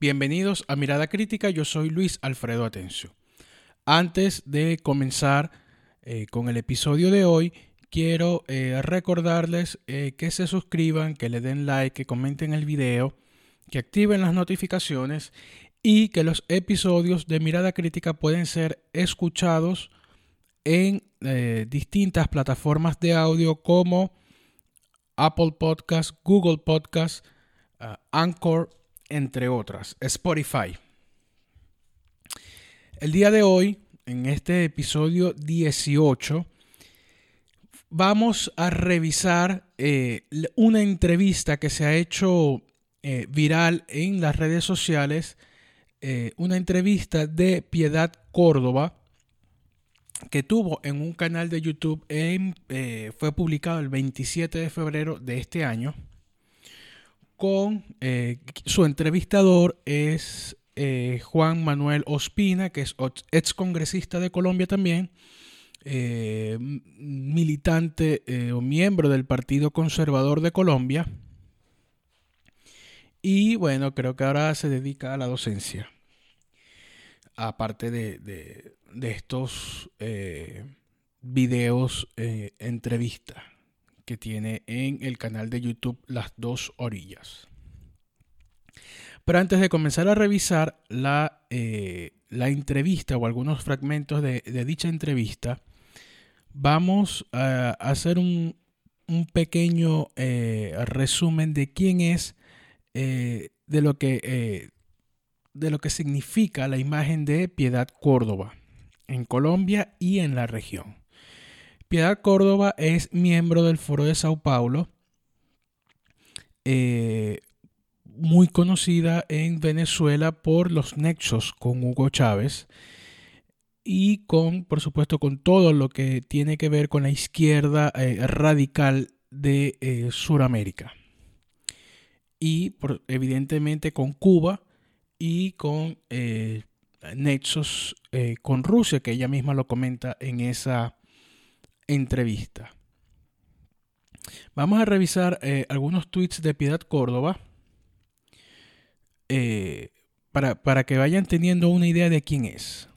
Bienvenidos a Mirada Crítica, yo soy Luis Alfredo Atencio. Antes de comenzar eh, con el episodio de hoy, quiero eh, recordarles eh, que se suscriban, que le den like, que comenten el video, que activen las notificaciones y que los episodios de Mirada Crítica pueden ser escuchados en distintas plataformas de audio como Apple Podcast, Google Podcast, Anchor, entre otras, Spotify. El día de hoy, en este episodio 18, vamos a revisar eh, una entrevista que se ha hecho eh, viral en las redes sociales, eh, una entrevista de Piedad Córdoba que tuvo en un canal de YouTube, fue publicado el 27 de febrero de este año con eh, su entrevistador es eh, Juan Manuel Ospina, que es ex congresista de Colombia también, eh, militante o miembro del Partido Conservador de Colombia. Y bueno, creo que ahora se dedica a la docencia. Aparte de, de estos videos, entrevistas que tiene en el canal de YouTube Las Dos Orillas. Pero antes de comenzar a revisar la, eh, la entrevista o algunos fragmentos de, dicha entrevista, vamos a hacer un, pequeño eh, resumen de quién es, eh, de, lo que, de lo que significa la imagen de Piedad Córdoba en Colombia y en la región. Piedad Córdoba es miembro del Foro de Sao Paulo, eh, muy conocida en Venezuela por los nexos con Hugo Chávez y con, por supuesto, con todo lo que tiene que ver con la izquierda eh, radical de eh, Sudamérica. Y evidentemente con Cuba y con nexos con Rusia, que ella misma lo comenta en esa entrevista. Vamos a revisar eh, algunos tweets de Piedad Córdoba eh, para, para, que vayan teniendo una idea de quién es.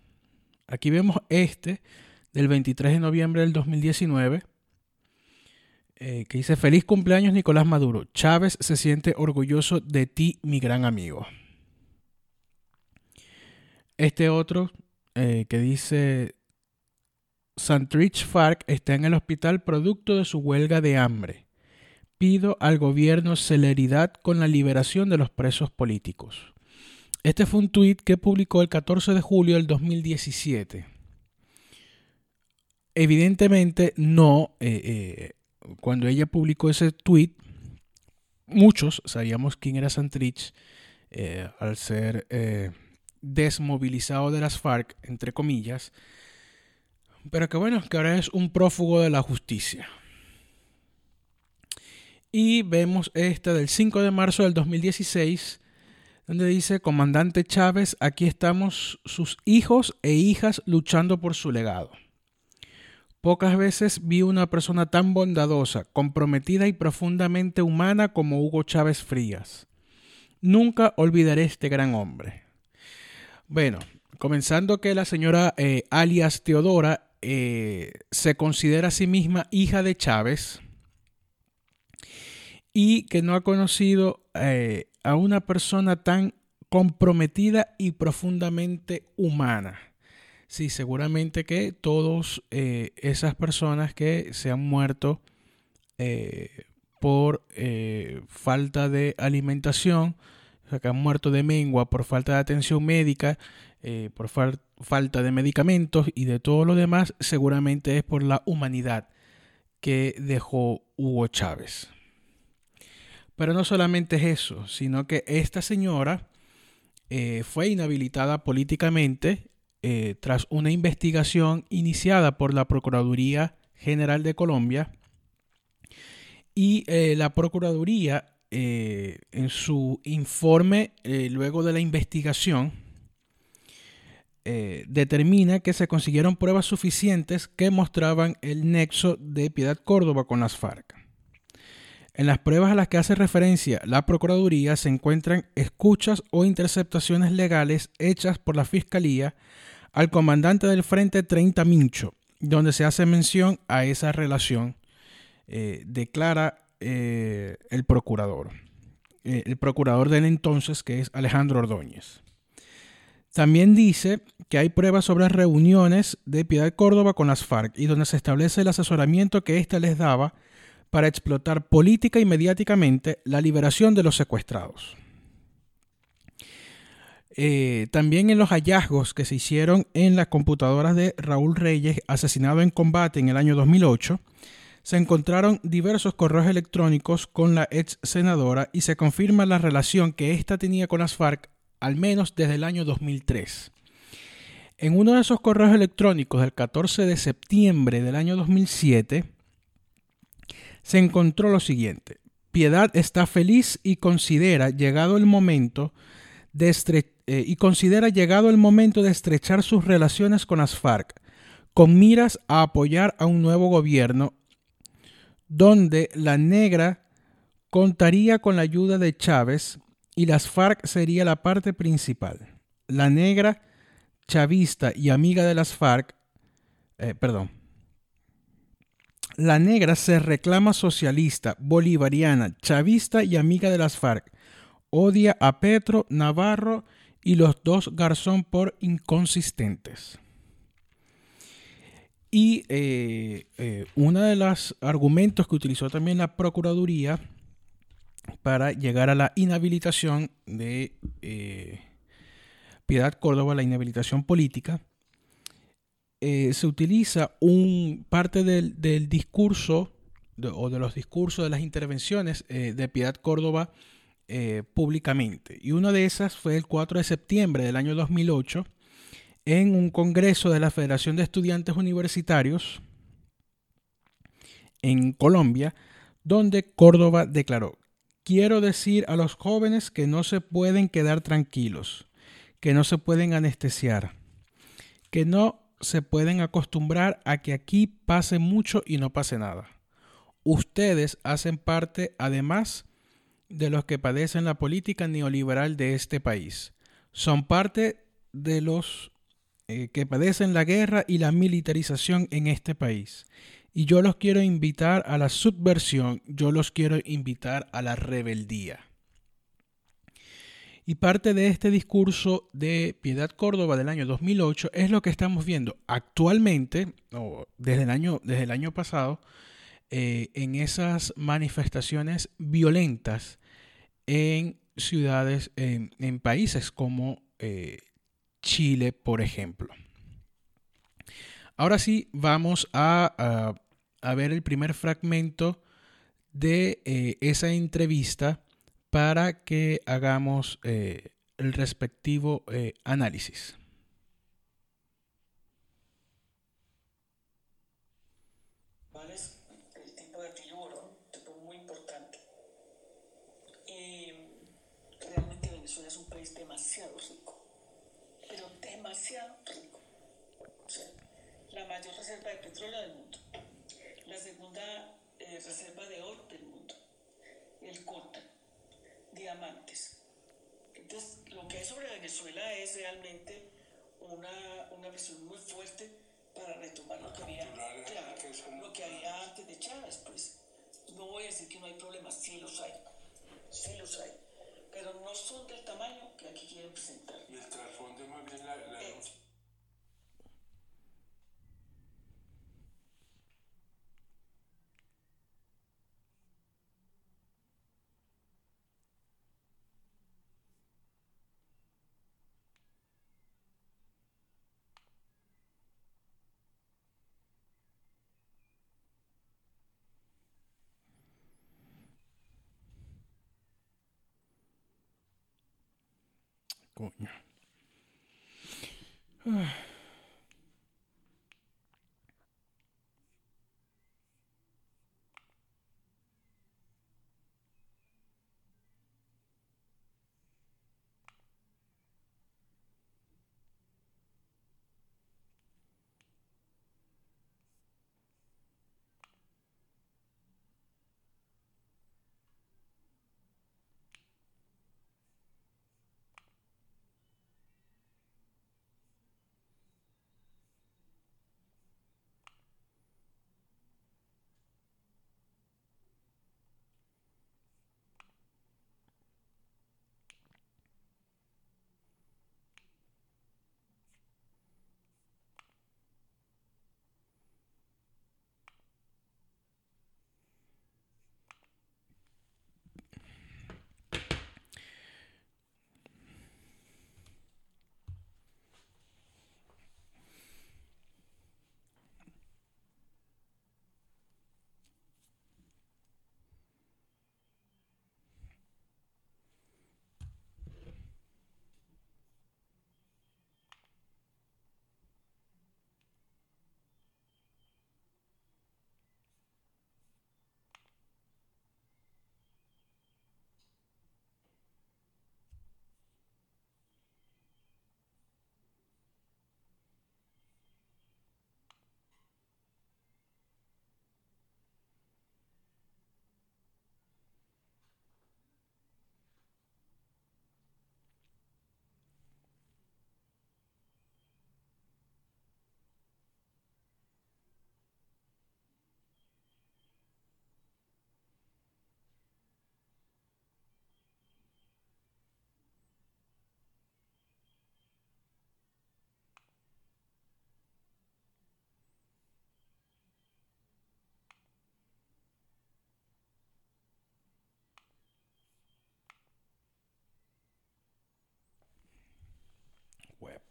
Aquí vemos este del 23 de noviembre del 2019 eh, que dice feliz cumpleaños Nicolás Maduro. Chávez se siente orgulloso de ti, mi gran amigo. Este otro que dice Santrich Farc está en el hospital producto de su huelga de hambre. Pido al gobierno celeridad con la liberación de los presos políticos. Este fue un tuit que publicó el 14 de julio del 2017. Evidentemente no, eh, eh, cuando ella publicó ese tuit, muchos sabíamos quién era Santrich eh, al ser desmovilizado de las FARC, entre comillas, pero que bueno, que ahora es un prófugo de la justicia. Y vemos esta del 5 de marzo del 2016, donde dice, Comandante Chávez, aquí estamos sus hijos e hijas luchando por su legado. Pocas veces vi una persona tan bondadosa, comprometida y profundamente humana como Hugo Chávez Frías. Nunca olvidaré este gran hombre. Bueno, comenzando que la señora eh, alias Teodora eh, se considera a sí misma hija de Chávez y que no ha conocido eh, a una persona tan comprometida y profundamente humana. Sí, seguramente que todas eh, esas personas que se han muerto por falta de alimentación, o sea, que han muerto de mengua por falta de atención médica, por falta de medicamentos y de todo lo demás, seguramente es por la humanidad que dejó Hugo Chávez. Pero no solamente es eso, sino que esta señora eh, fue inhabilitada políticamente eh, tras una investigación iniciada por la Procuraduría General de Colombia y eh, la Procuraduría en su informe luego de la investigación eh, determina que se consiguieron pruebas suficientes que mostraban el nexo de Piedad Córdoba con las FARC. En las pruebas a las que hace referencia la Procuraduría se encuentran escuchas o interceptaciones legales hechas por la Fiscalía al comandante del Frente 30 Mincho, donde se hace mención a esa relación, eh, declara eh, el procurador, el procurador del entonces, que es Alejandro Ordóñez. También dice que hay pruebas sobre reuniones de Piedad Córdoba con las FARC y donde se establece el asesoramiento que ésta les daba para explotar política y mediáticamente la liberación de los secuestrados. Eh, también en los hallazgos que se hicieron en las computadoras de Raúl Reyes, asesinado en combate en el año 2008, se encontraron diversos correos electrónicos con la ex senadora y se confirma la relación que ésta tenía con las FARC al menos desde el año 2003. En uno de esos correos electrónicos del 14 de septiembre del año 2007, se encontró lo siguiente. Piedad está feliz y considera llegado el momento de eh, y considera llegado el momento de estrechar sus relaciones con las FARC, con miras a apoyar a un nuevo gobierno donde la negra contaría con la ayuda de Chávez y las FARC sería la parte principal. La negra, chavista y amiga de las FARC, eh, perdón, la negra se reclama socialista, bolivariana, chavista y amiga de las FARC. Odia a Petro, Navarro y los dos Garzón por inconsistentes. Y eh, eh, uno de los argumentos que utilizó también la Procuraduría para llegar a la inhabilitación de eh, Piedad Córdoba, la inhabilitación política, eh, se utiliza un parte del, discurso o de los discursos de las intervenciones eh, de Piedad Córdoba públicamente. Y una de esas fue el 4 de septiembre del año 2008 en un congreso de la Federación de Estudiantes Universitarios en Colombia, donde Córdoba declaró, quiero decir a los jóvenes que no se pueden quedar tranquilos, que no se pueden anestesiar, que no se pueden acostumbrar a que aquí pase mucho y no pase nada. Ustedes hacen parte, además, de los que padecen la política neoliberal de este país. Son parte de los eh, que padecen la guerra y la militarización en este país. Y yo los quiero invitar a la subversión, yo los quiero invitar a la rebeldía. Y parte de este discurso de Piedad Córdoba del año 2008 es lo que estamos viendo actualmente, o desde el año, desde el año pasado, eh, en esas manifestaciones violentas en ciudades, en, países como eh, Chile, por ejemplo. Ahora sí, vamos a, ver el primer fragmento de eh, esa entrevista para que hagamos eh, el respectivo eh, análisis. El tipo de tiburón, tipo muy importante. Y realmente Venezuela es un país demasiado rico, pero demasiado rico. O sea, la mayor reserva de petróleo del mundo, la segunda eh, reserva de oro del mundo, el coltan diamantes. Entonces, lo que hay sobre Venezuela es realmente una, una visión muy fuerte para retomar lo que había, lo que había antes de Chávez, pues. No voy a decir que no hay problemas, sí los hay, sí los hay, pero no son del tamaño que aquí quieren presentar. Y el trasfondo más bien la... la... Eh, Pokonya.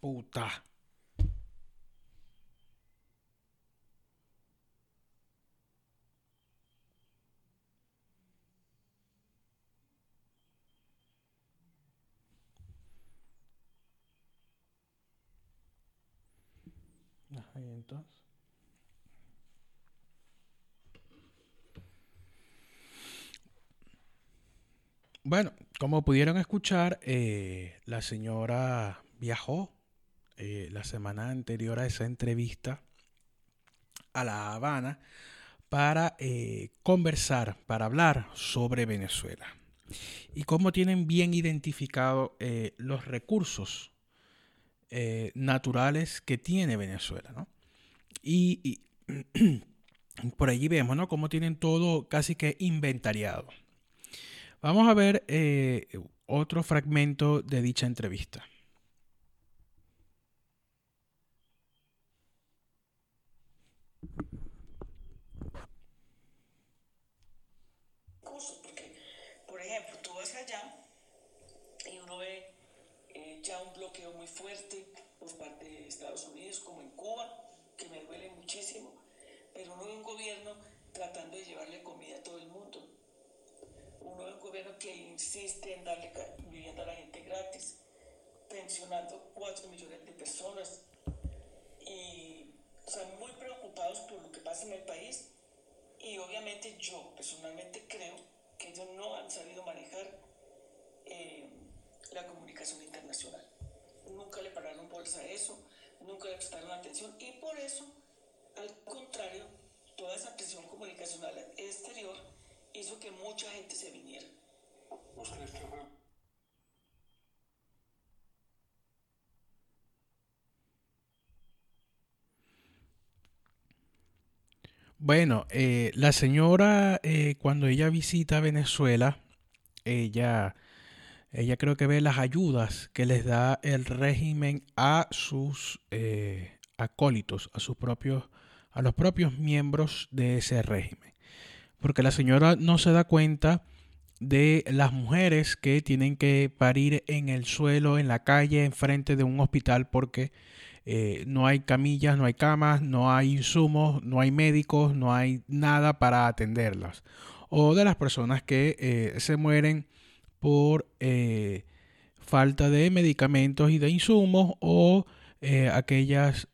Puta. Entonces. Bueno, como pudieron escuchar, eh, la señora viajó eh, la semana anterior a esa entrevista a La Habana para eh, conversar, para hablar sobre Venezuela y cómo tienen bien identificado los recursos naturales que tiene Venezuela. Y, y por allí vemos ¿no? cómo tienen todo casi que inventariado. Vamos a ver eh, otro fragmento de dicha entrevista. Porque, por ejemplo, tú vas allá y uno ve eh, ya un bloqueo muy fuerte por parte de Estados Unidos, como en Cuba, que me duele muchísimo, pero uno ve un gobierno tratando de llevarle comida a todo el mundo. Uno de un gobierno que insiste en darle vivienda a la gente gratis, pensionando 4 millones de personas. Y están muy preocupados por lo que pasa en el país. Y obviamente yo personalmente creo que ellos no han sabido manejar eh, la comunicación internacional. Nunca le pararon bolsa a eso, nunca le prestaron atención y por eso, al contrario, toda esa presión comunicacional exterior hizo que mucha gente se viniera. Bueno, eh, la señora eh, cuando ella visita Venezuela, ella, ella creo que ve las ayudas que les da el régimen a sus eh, acólitos, a sus propios, a los propios miembros de ese régimen porque la señora no se da cuenta de las mujeres que tienen que parir en el suelo, en la calle, enfrente de un hospital, porque eh, no hay camillas, no hay camas, no hay insumos, no hay médicos, no hay nada para atenderlas. O de las personas que eh, se mueren por eh, falta de medicamentos y de insumos o aquellas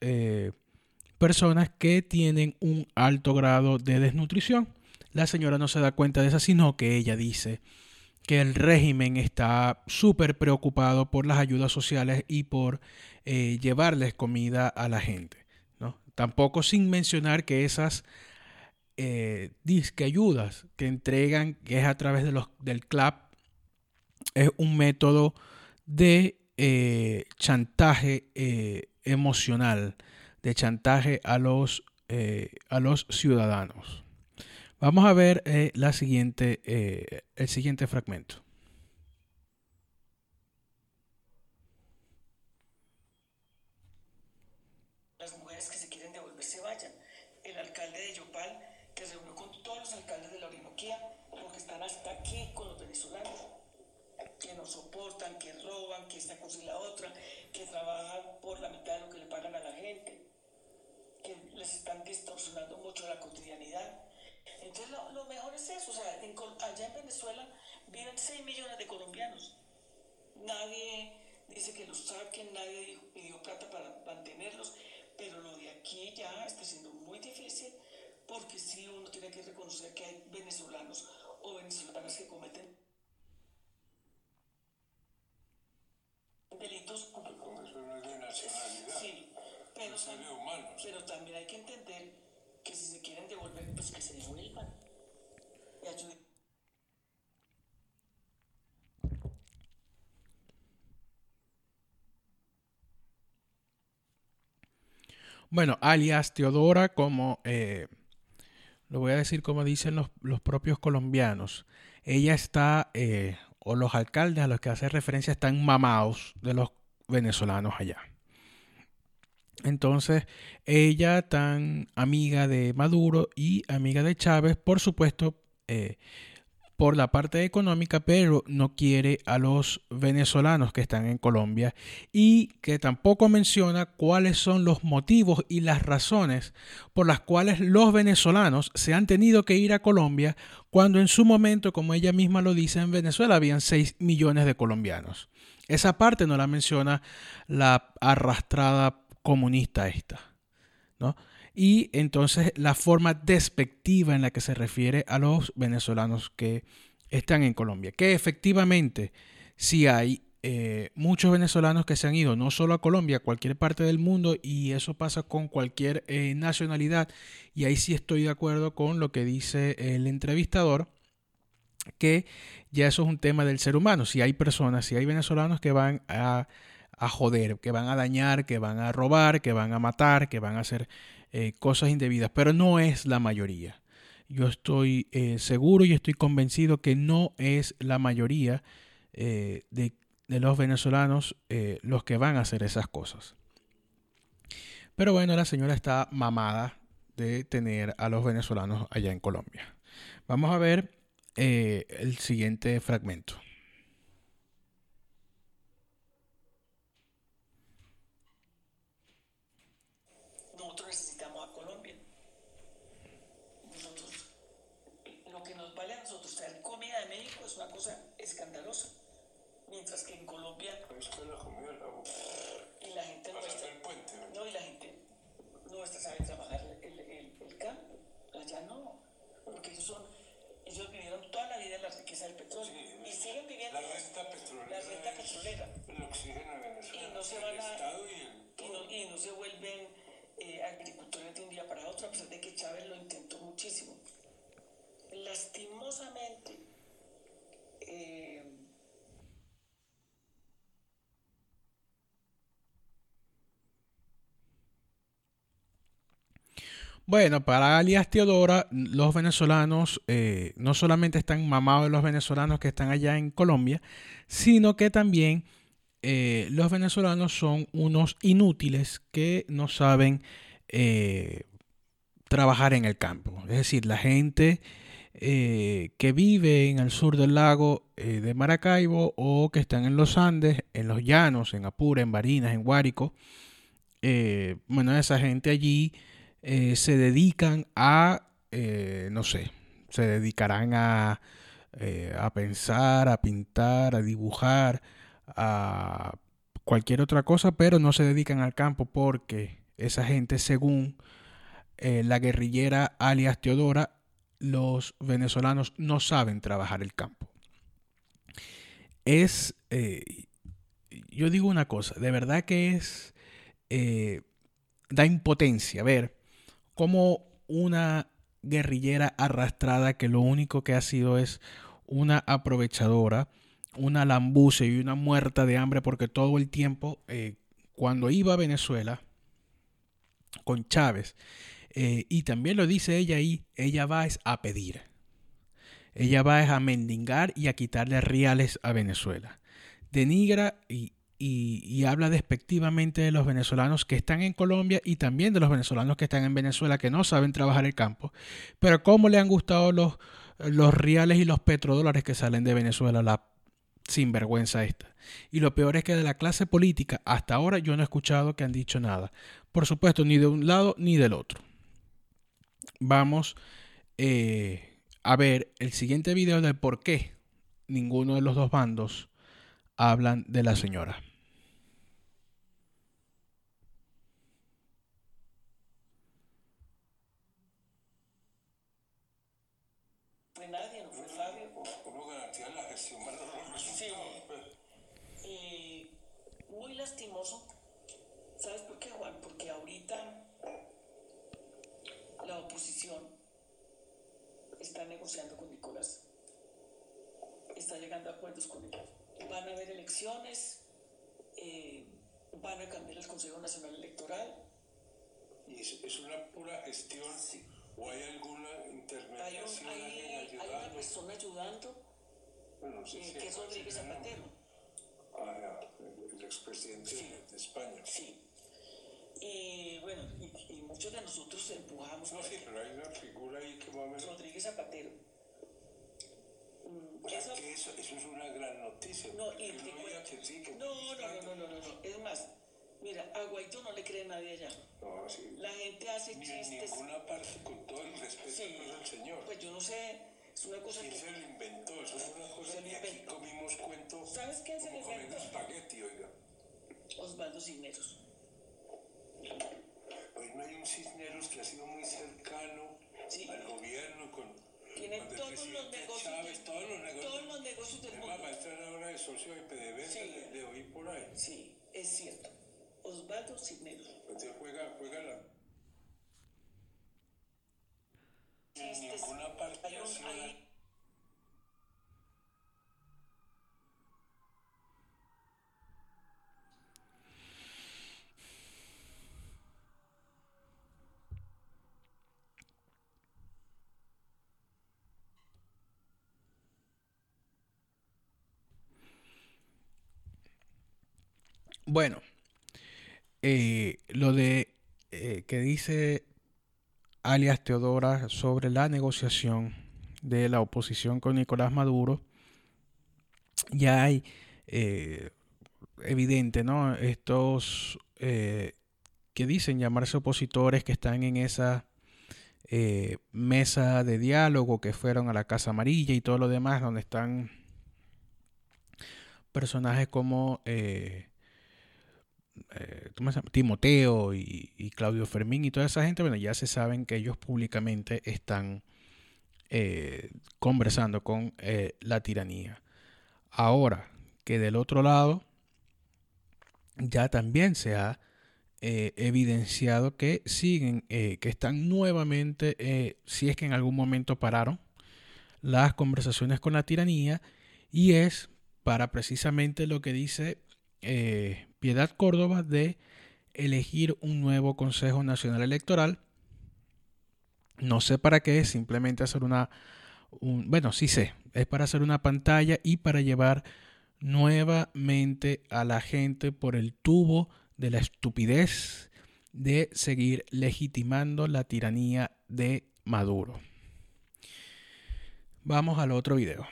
personas que tienen un alto grado de desnutrición. La señora no se da cuenta de eso, sino que ella dice que el régimen está súper preocupado por las ayudas sociales y por eh, llevarles comida a la gente. ¿no? Tampoco sin mencionar que esas eh, disque ayudas que entregan, es a través de los, del CLAP, es un método de eh, chantaje emocional, de chantaje a los, a los ciudadanos. Vamos a ver eh, la siguiente, eh, el siguiente fragmento. Las mujeres que se quieren devolver se vayan. El alcalde de Yopal, que se reunió con todos los alcaldes de la Orinoquía, porque están hasta aquí con los venezolanos, que no soportan, que que esta cosa y la otra, que trabajan por la mitad de lo que le pagan a la gente, que les están distorsionando mucho la cotidianidad entonces lo, mejor es eso, o sea, allá en Venezuela viven 6 millones de colombianos. Nadie dice que los saquen, nadie pidió plata para mantenerlos, pero lo de aquí ya está siendo muy difícil porque sí uno tiene que reconocer que hay venezolanos o venezolanas que cometen delitos con eso no es de nacionalidad, sí, pero, es de humanos. pero también hay que entender que si se quieren devolver, pues que se devuelvan. Bueno, alias Teodora, como eh, lo voy a decir como dicen los, los propios colombianos, ella está, eh, o los alcaldes a los que hace referencia están mamados de los venezolanos allá. Entonces, ella tan amiga de Maduro y amiga de Chávez, por supuesto, eh, por la parte económica, pero no quiere a los venezolanos que están en Colombia y que tampoco menciona cuáles son los motivos y las razones por las cuales los venezolanos se han tenido que ir a Colombia cuando en su momento, como ella misma lo dice, en Venezuela habían 6 millones de colombianos. Esa parte no la menciona la arrastrada comunista esta, ¿no? Y entonces la forma despectiva en la que se refiere a los venezolanos que están en Colombia. Que efectivamente sí hay eh, muchos venezolanos que se han ido no solo a Colombia, a cualquier parte del mundo y eso pasa con cualquier eh, nacionalidad y ahí sí estoy de acuerdo con lo que dice el entrevistador que ya eso es un tema del ser humano. Si hay personas, si hay venezolanos que van a, a joder, que van a dañar, que van a robar, que van a matar, que van a hacer eh, cosas indebidas, pero no es la mayoría. Yo estoy eh, seguro y estoy convencido que no es la mayoría eh, de, de, los venezolanos los que van a hacer esas cosas. Pero bueno, la señora está mamada de tener a los venezolanos allá en Colombia. Vamos a ver el siguiente fragmento. mientras que en Colombia y la gente nuestra no y la gente nuestra sabe trabajar el, el, el campo allá no porque ellos son ellos vivieron toda la vida en la riqueza del petróleo y siguen viviendo la renta petrolera la renta petrolera el oxígeno de Venezuela y no se van a y, y, no, y no se vuelven eh, agricultores de un día para otro a pesar de que Chávez lo intentó muchísimo. Lastimosamente eh, Bueno, para alias Teodora, los venezolanos eh, no solamente están mamados de los venezolanos que están allá en Colombia, sino que también eh, los venezolanos son unos inútiles que no saben eh, trabajar en el campo. Es decir, la gente que vive en el sur del lago de Maracaibo o que están en los Andes, en los llanos, en Apure, en Barinas, en Guárico, bueno, esa gente allí eh, se dedican a, eh, no sé, se dedicarán a, eh, a pensar, a pintar, a dibujar, a cualquier otra cosa, pero no se dedican al campo porque esa gente, según la guerrillera alias Teodora, los venezolanos no saben trabajar el campo. Es, yo digo una cosa, de verdad que es, da impotencia ver como una guerrillera arrastrada que lo único que ha sido es una aprovechadora, una lambuce y una muerta de hambre porque todo el tiempo, eh, cuando iba a Venezuela con Chávez, eh, y también lo dice ella ahí, ella va a pedir. Ella va a mendigar y a quitarle reales a Venezuela. Denigra y, y, habla despectivamente de los venezolanos que están en Colombia y también de los venezolanos que están en Venezuela que no saben trabajar el campo. Pero cómo le han gustado los, los reales y los petrodólares que salen de Venezuela, la sinvergüenza esta. Y lo peor es que de la clase política hasta ahora yo no he escuchado que han dicho nada. Por supuesto, ni de un lado ni del otro. Vamos eh, a ver el siguiente video de por qué ninguno de los dos bandos hablan de la señora. Está negociando con Nicolás. Está llegando a acuerdos con él. Van a haber elecciones, eh, van a cambiar el Consejo Nacional Electoral. ¿Y es, es una pura gestión? Sí. ¿O hay alguna intermediación? Hay, hay, hay una persona ayudando, bueno, sí, eh, que es Rodríguez Zapatero. Ah, el expresidente sí. de España. Sí. Y bueno, y, y, muchos de nosotros empujamos. No, sí, pero hay una figura ahí que va a Rodríguez Zapatero. eso, eso es una gran noticia. No, y veía cuento- que sí, que no, no, no, no, no, no, no. Es más, mira, a Guaidó no le cree nadie allá. No, sí. La gente hace Ni en chistes. ninguna parte, con todo el respeto Sí, pues, al Señor. pues yo no sé, es una cosa ¿Quién que... se lo inventó? Eso es una cosa que aquí comimos cuento ¿Sabes quién se lo inventó? espagueti, oiga. Osvaldo Cisneros. Hoy no hay un Cisneros que ha sido muy cercano Sí. al gobierno con, Tiene todos los negocios Chávez, del- todos los negocios. todos los negocios del mundo. va a entrar ahora de socio de PDVSA, Sí. le, le oí por ahí. Sí, es cierto. Osvaldo Cisneros. Entonces juega, juega la... En ninguna parte Hay un- hay- Bueno, eh, lo de eh, que dice alias Teodora sobre la negociación de la oposición con Nicolás Maduro, ya hay eh, evidente, ¿no? Estos que dicen llamarse opositores que están en esa mesa de diálogo, que fueron a la Casa Amarilla y todo lo demás, donde están personajes como eh, eh. Timoteo y, Claudio Fermín y toda esa gente, bueno, ya se saben que ellos públicamente están eh, conversando con eh, la tiranía. Ahora que del otro lado ya también se ha evidenciado que siguen, que están nuevamente, si es que en algún momento pararon, las conversaciones con la tiranía y es para precisamente lo que dice eh, Piedad Córdoba de elegir un nuevo Consejo Nacional Electoral. No sé para qué, simplemente hacer una, un- bueno, sí sé, es para hacer una pantalla y para llevar nuevamente a la gente por el tubo de la estupidez de seguir legitimando la tiranía de Maduro. Vamos al otro video.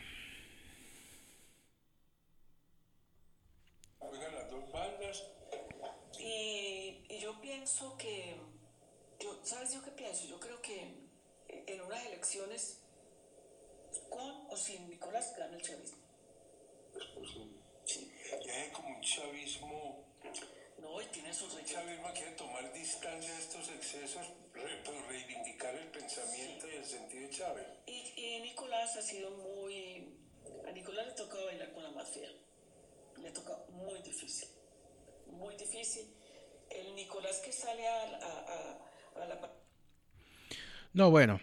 juegan las dos bandas. Y, y yo pienso que, yo, ¿sabes yo qué pienso? Yo creo que en con o sin Nicolás, gana el chavismo. Sí. Y hay como un chavismo, No, y tiene sus rechazos. chavismo quiere tomar distancia de estos excesos, re- pero reivindicar el pensamiento y el sentido de Chávez. Y, y Nicolás ha sido muy... A Nicolás le toca bailar con la mafia. Le toca muy difícil. Muy difícil. El Nicolás que sale a, a, a, a la... No, bueno,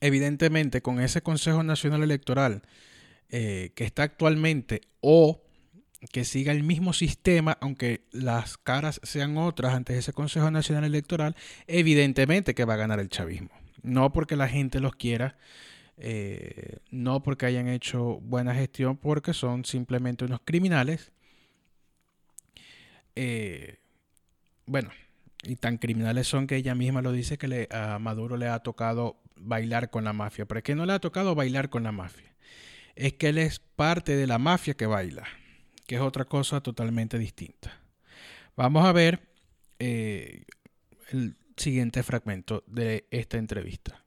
evidentemente con ese Consejo Nacional Electoral eh, que está actualmente o que siga el mismo sistema, aunque las caras sean otras ante ese Consejo Nacional Electoral, evidentemente que va a ganar el chavismo. No porque la gente los quiera, eh, no porque hayan hecho buena gestión, porque son simplemente unos criminales. Eh, bueno, y tan criminales son que ella misma lo dice que le, a Maduro le ha tocado bailar con la mafia. Pero es no le ha tocado bailar con la mafia. Es que él es parte de la mafia que baila, que es otra cosa totalmente distinta. Vamos a ver eh, el siguiente fragmento de esta entrevista.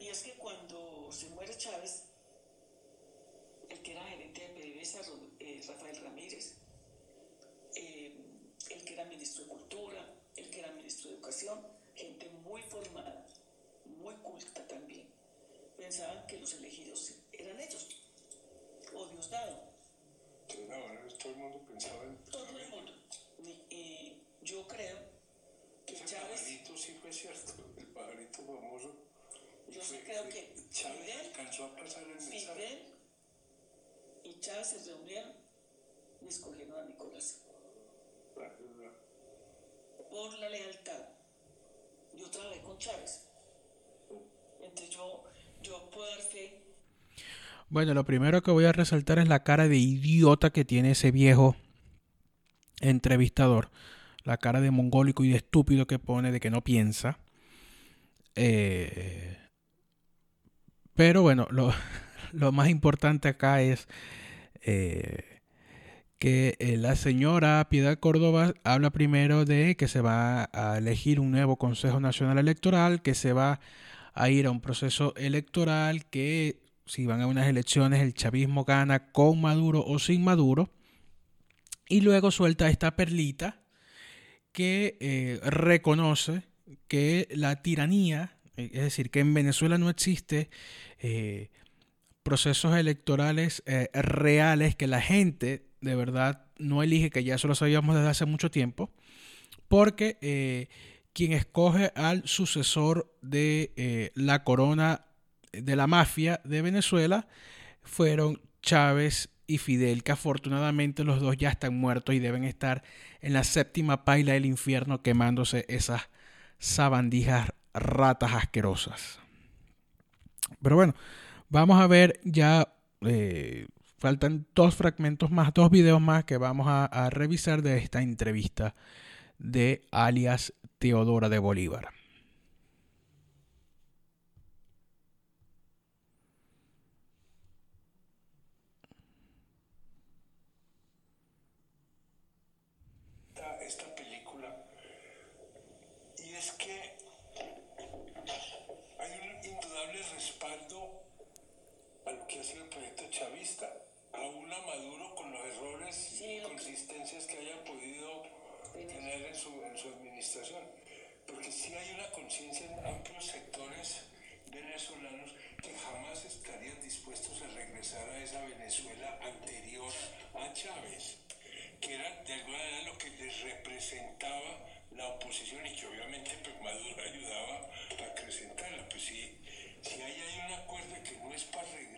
Y es que cuando se muere Chávez, el que era gerente de PDVSA, eh, Rafael Ramírez, eh, el que era ministro de Cultura, el que era ministro de Educación, gente muy formada, muy culta también, pensaban que los elegidos eran ellos, o Diosdado, no, todo el mundo pensaba en todo el mundo. Y, y yo creo que ese Chávez, pajarito sí fue cierto, el pajarito famoso. Yo sí creo que Chávez Fidel alcanzó a pasar el mensaje. Fidel y Chávez se reunieron y escogieron a Nicolás por la lealtad. Yo trabajé con Chávez. Entonces yo, yo puedo dar fe Bueno, lo primero que voy a resaltar es la cara de idiota que tiene ese viejo entrevistador. La cara de mongólico y de estúpido que pone, de que no piensa. Eh, pero bueno, lo, más importante acá es eh, que eh, la señora Piedad Córdoba habla primero de que se va a elegir un nuevo Consejo Nacional Electoral, que se va a ir a un proceso electoral que si van a unas elecciones el chavismo gana con Maduro o sin Maduro. Y luego suelta esta perlita que eh, reconoce que la tiranía, es decir, que en Venezuela no existe eh, procesos electorales reales, que la gente de verdad no elige, que ya eso lo sabíamos desde hace mucho tiempo, porque quien escoge al sucesor de la corona de la mafia de Venezuela fueron Chávez y Fidel, que afortunadamente los dos ya están muertos y deben estar en la séptima paila del infierno quemándose esas sabandijas ratas asquerosas. Pero bueno, vamos a ver ya, eh, faltan dos fragmentos más, dos videos más que vamos a revisar de esta entrevista de alias Teodora de Bolívar. fortalecido el proyecto chavista, aún a Maduro con los errores sí, y inconsistencias que haya podido tener en su, en su administración. Porque sí hay una conciencia en amplios sectores venezolanos que jamás estarían dispuestos a regresar a esa Venezuela anterior a Chávez, que era de alguna manera lo que les representaba la oposición y que obviamente pues, Maduro ayudaba a acrecentarla. Pues sí, si sí hay, hay un acuerdo que no es para regresar,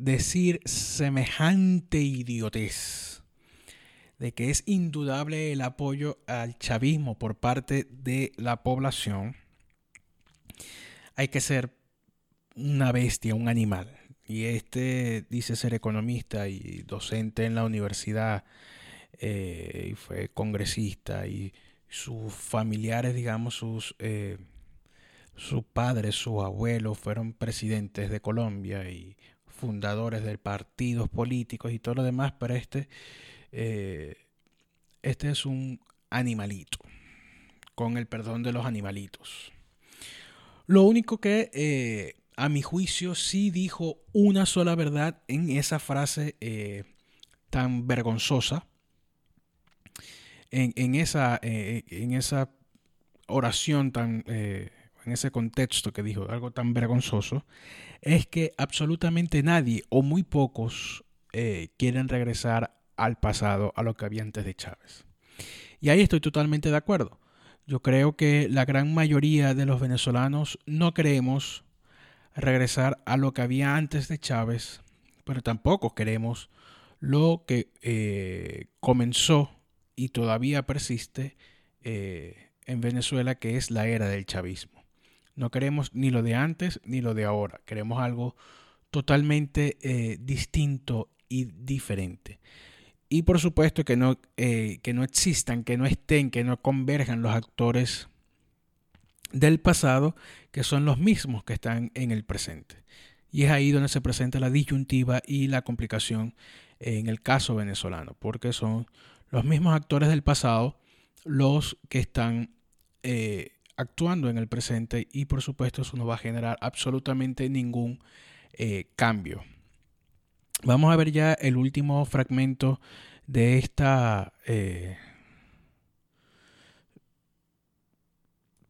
decir semejante idiotez, de que es indudable el apoyo al chavismo por parte de la población, hay que ser una bestia, un animal. Y este dice ser economista y docente en la universidad, eh, y fue congresista y sus familiares, digamos, sus, eh, sus padres, sus abuelos fueron presidentes de Colombia y fundadores de partidos políticos y todo lo demás, pero este, eh, este es un animalito, con el perdón de los animalitos. Lo único que, eh, a mi juicio, sí dijo una sola verdad en esa frase tan vergonzosa, en, esa, eh, en esa oración tan, eh, en ese contexto que dijo, algo tan vergonzoso, es que absolutamente nadie o muy pocos eh, quieren regresar al pasado, a lo que había antes de Chávez. Y ahí estoy totalmente de acuerdo. Yo creo que la gran mayoría de los venezolanos no queremos regresar a lo que había antes de Chávez, pero tampoco queremos lo que comenzó y todavía persiste eh, en Venezuela, que es la era del chavismo. No queremos ni lo de antes ni lo de ahora, queremos algo totalmente eh, distinto y diferente. Y por supuesto que no, eh, que no existan, que no estén, que no converjan los actores del pasado, que son los mismos que están en el presente. Y es ahí donde se presenta la disyuntiva y la complicación en el caso venezolano, porque son los mismos actores del pasado los que están eh, actuando en el presente y por supuesto eso no va a generar absolutamente ningún eh, cambio. Vamos a ver ya el último fragmento de esta eh,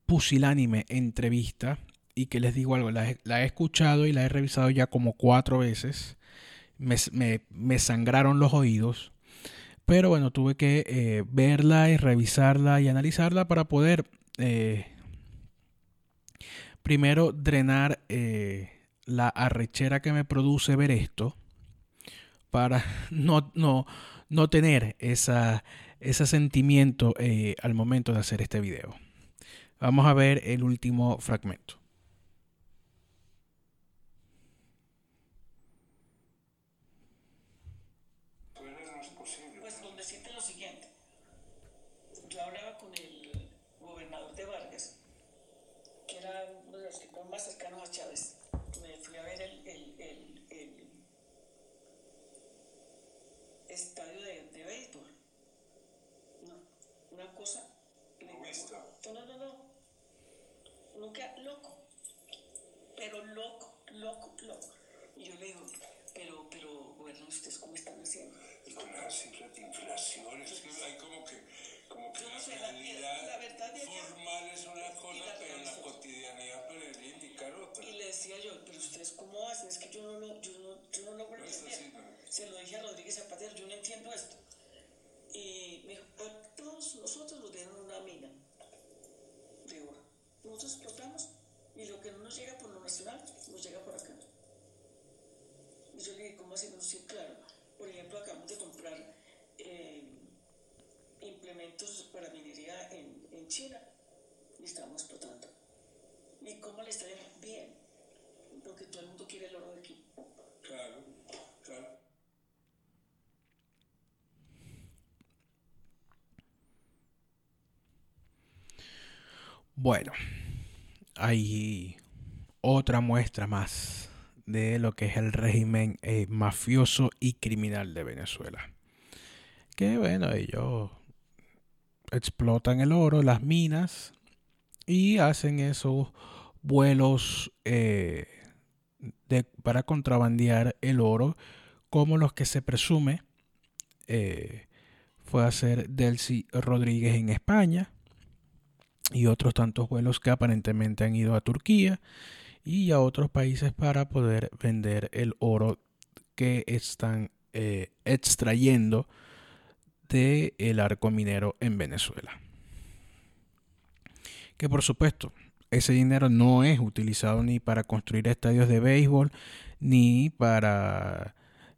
pusilánime entrevista y que les digo algo, la he escuchado y la he revisado ya como cuatro veces me, sangraron los oídos. Pero bueno, tuve que eh, verla y revisarla y analizarla para poder primero drenar eh, la arrechera que me produce ver esto para no, no, no tener esa, ese sentimiento al momento de hacer este video. Vamos a ver el último fragmento. nunca loco, pero loco, loco, loco. Y yo le digo, pero, pero, bueno, ¿ustedes cómo están haciendo? Y con las cifras de inflación, es que hay como que, como que la, realidad la, verdad formal es una cosa, pero en la cotidianidad puede indicar otra. Y le decía yo, pero ¿ustedes cómo hacen? Es que yo no lo, yo no, yo no logro no entender. Se lo dije a Rodríguez Zapatero, yo no entiendo esto. Y me dijo, a todos nosotros nos dieron una mina de oro nosotros explotamos y lo que no nos llega por lo nacional nos llega por acá. Y yo le dije, ¿cómo hacemos? Sí, claro. Por ejemplo, acabamos de comprar eh, implementos para minería en, en China y estamos explotando. ¿Y cómo le está bien? Porque todo el mundo quiere el oro de aquí. Claro, claro. Bueno, hay otra muestra más de lo que es el régimen eh, mafioso y criminal de Venezuela. Que bueno, ellos explotan el oro, las minas y hacen esos vuelos eh, para contrabandear el oro como los que se presume eh, fue hacer Delcy Rodríguez en España y otros tantos vuelos que aparentemente han ido a Turquía y a otros países para poder vender el oro que están eh, extrayendo del el arco minero en Venezuela. Que por supuesto, ese dinero no es utilizado ni para construir estadios de béisbol, ni para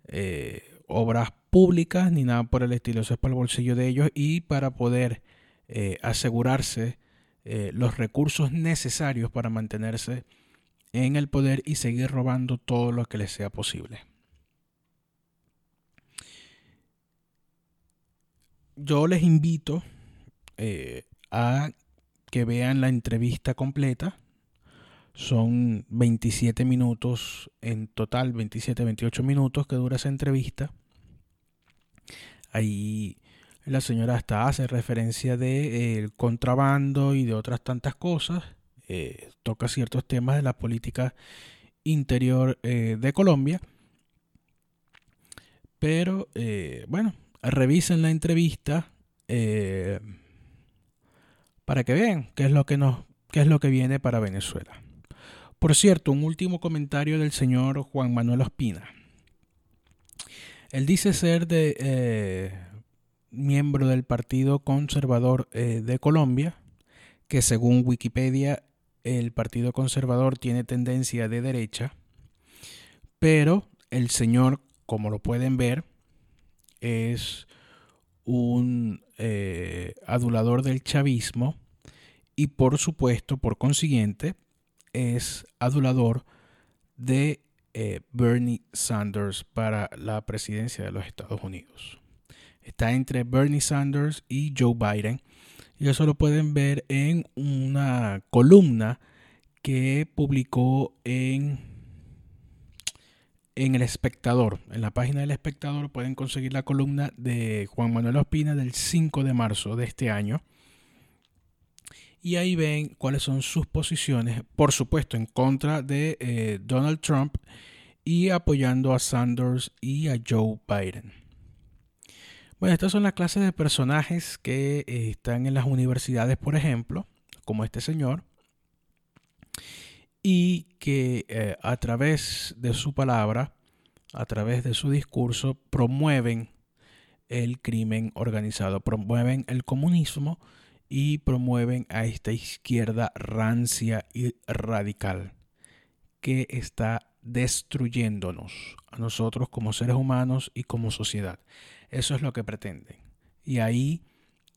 eh, obras públicas, ni nada por el estilo. Eso es para el bolsillo de ellos y para poder eh, asegurarse los recursos necesarios para mantenerse en el poder y seguir robando todo lo que les sea posible. Yo les invito eh, a que vean la entrevista completa. Son 27 minutos en total, 27, 28 minutos que dura esa entrevista. Ahí la señora hasta hace referencia de eh, contrabando y de otras tantas cosas. Eh, toca ciertos temas de la política interior eh, de Colombia. Pero bueno, revisen la entrevista para que vean qué es lo que nos, qué es lo que viene para Venezuela. Por cierto, un último comentario del señor Juan Manuel Ospina. Él dice ser de miembro del Partido Conservador eh, de Colombia, que según Wikipedia el Partido Conservador tiene tendencia de derecha, pero el señor, como lo pueden ver, es un eh, adulador del chavismo y por supuesto, por consiguiente, es adulador de eh, Bernie Sanders para la presidencia de los Estados Unidos. Está entre Bernie Sanders y Joe Biden. Y eso lo pueden ver en una columna que publicó en, en El Espectador. En la página del Espectador pueden conseguir la columna de Juan Manuel Ospina del 5 de marzo de este año. Y ahí ven cuáles son sus posiciones, por supuesto, en contra de eh, Donald Trump y apoyando a Sanders y a Joe Biden. Bueno, estas son las clases de personajes que eh, están en las universidades, por ejemplo, como este señor, y que eh, a través de su palabra a través de su discurso, promueven el crimen organizado, promueven el comunismo y promueven a esta izquierda rancia y radical que está destruyéndonos a nosotros como seres humanos y como sociedad. Eso es lo que pretenden. Y ahí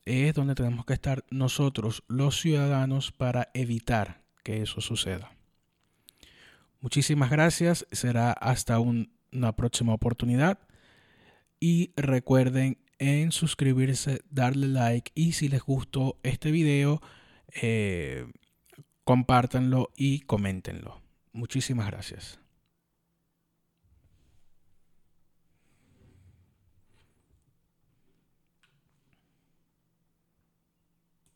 es donde tenemos que estar nosotros, los ciudadanos, para evitar que eso suceda. Muchísimas gracias. Será hasta una próxima oportunidad. Y recuerden en suscribirse, darle like y si les gustó este video, eh, compártanlo y coméntenlo. Muchísimas gracias.